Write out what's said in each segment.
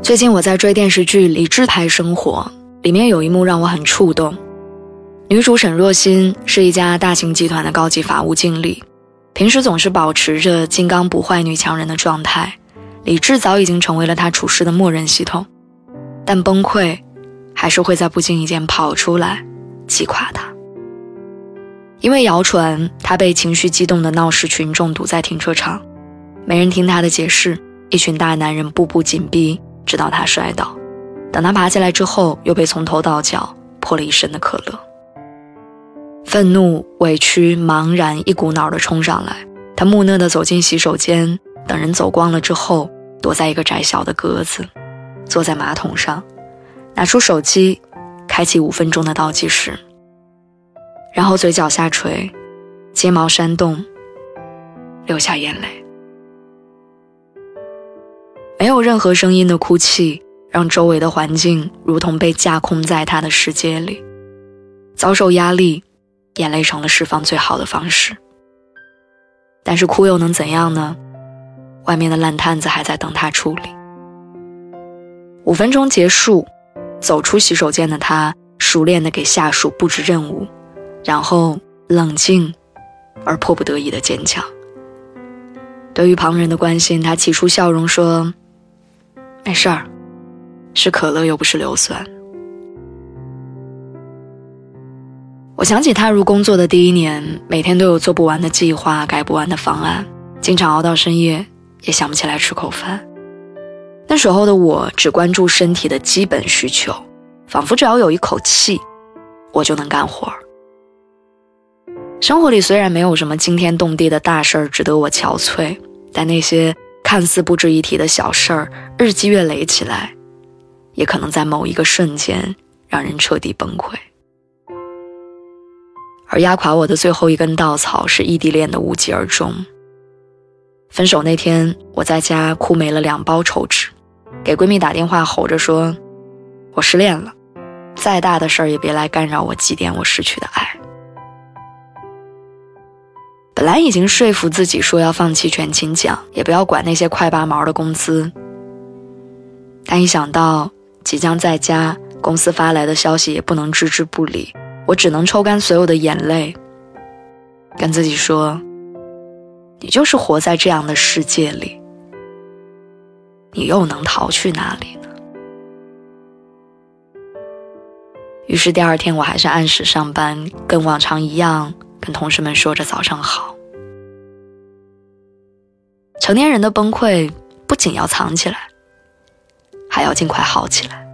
最近我在追电视剧《理智派生活》，里面有一幕让我很触动。女主沈若欣是一家大型集团的高级法务经理，平时总是保持着金刚不坏女强人的状态，理智早已经成为了她处事的默认系统。但崩溃，还是会在不经意间跑出来，击垮她。因为谣传她被情绪激动的闹市群众堵在停车场，没人听她的解释，一群大男人步步紧逼。直到他摔倒，等他爬起来之后，又被从头到脚泼了一身的可乐。愤怒、委屈、茫然一股脑的冲上来，他木讷地走进洗手间，等人走光了之后，躲在一个窄小的格子，坐在马桶上，拿出手机，开启五分钟的倒计时，然后嘴角下垂，睫毛扇动，流下眼泪。有任何声音的哭泣，让周围的环境如同被架空在他的世界里。遭受压力，眼泪成了释放最好的方式。但是哭又能怎样呢？外面的烂摊子还在等他处理。五分钟结束，走出洗手间的他熟练地给下属布置任务，然后冷静而迫不得已的坚强。对于旁人的关心，他起初笑容说。没事儿，是可乐又不是硫酸。我想起踏入工作的第一年，每天都有做不完的计划、改不完的方案，经常熬到深夜，也想不起来吃口饭。那时候的我只关注身体的基本需求，仿佛只要有一口气，我就能干活。生活里虽然没有什么惊天动地的大事儿值得我憔悴，但那些……看似不值一提的小事儿，日积月累起来，也可能在某一个瞬间让人彻底崩溃。而压垮我的最后一根稻草是异地恋的无疾而终。分手那天，我在家哭没了两包抽纸，给闺蜜打电话吼着说：“我失恋了，再大的事儿也别来干扰我祭奠我失去的爱。”本来已经说服自己说要放弃全勤奖，也不要管那些快八毛的工资，但一想到即将在家，公司发来的消息也不能置之不理，我只能抽干所有的眼泪，跟自己说：“你就是活在这样的世界里，你又能逃去哪里呢？”于是第二天，我还是按时上班，跟往常一样。跟同事们说着早上好。成年人的崩溃不仅要藏起来，还要尽快好起来。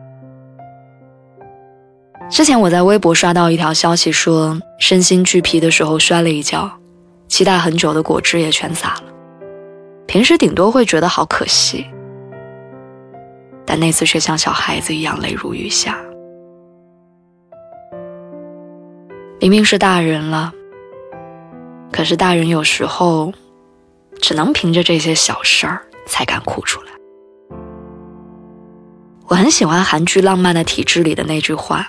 之前我在微博刷到一条消息，说身心俱疲的时候摔了一跤，期待很久的果汁也全洒了。平时顶多会觉得好可惜，但那次却像小孩子一样泪如雨下。明明是大人了。可是大人有时候，只能凭着这些小事儿才敢哭出来。我很喜欢韩剧《浪漫的体质》里的那句话：“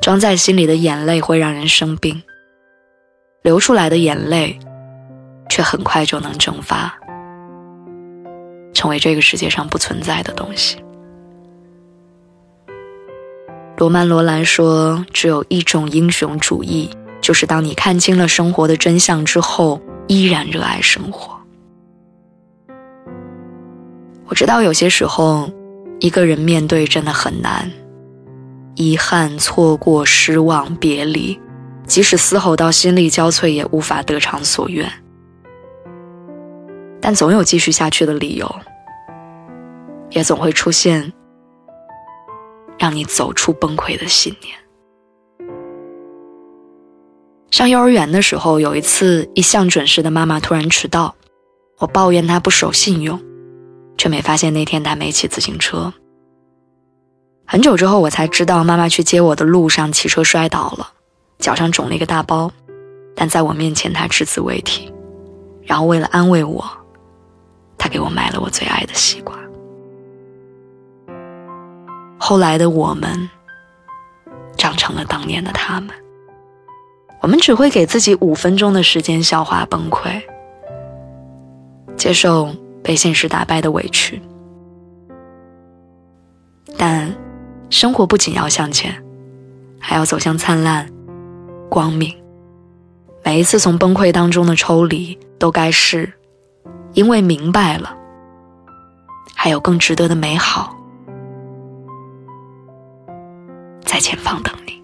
装在心里的眼泪会让人生病，流出来的眼泪，却很快就能蒸发，成为这个世界上不存在的东西。”罗曼·罗兰说：“只有一种英雄主义。”就是当你看清了生活的真相之后，依然热爱生活。我知道有些时候，一个人面对真的很难，遗憾、错过、失望、别离，即使嘶吼到心力交瘁，也无法得偿所愿。但总有继续下去的理由，也总会出现让你走出崩溃的信念。上幼儿园的时候，有一次，一向准时的妈妈突然迟到，我抱怨她不守信用，却没发现那天她没骑自行车。很久之后，我才知道妈妈去接我的路上骑车摔倒了，脚上肿了一个大包，但在我面前她只字未提。然后为了安慰我，她给我买了我最爱的西瓜。后来的我们，长成了当年的他们。我们只会给自己五分钟的时间消化崩溃，接受被现实打败的委屈，但。生活不仅要向前，还要走向灿烂、光明。每一次从崩溃当中的抽离，都该是因为明白了，还有更值得的美好在前方等你。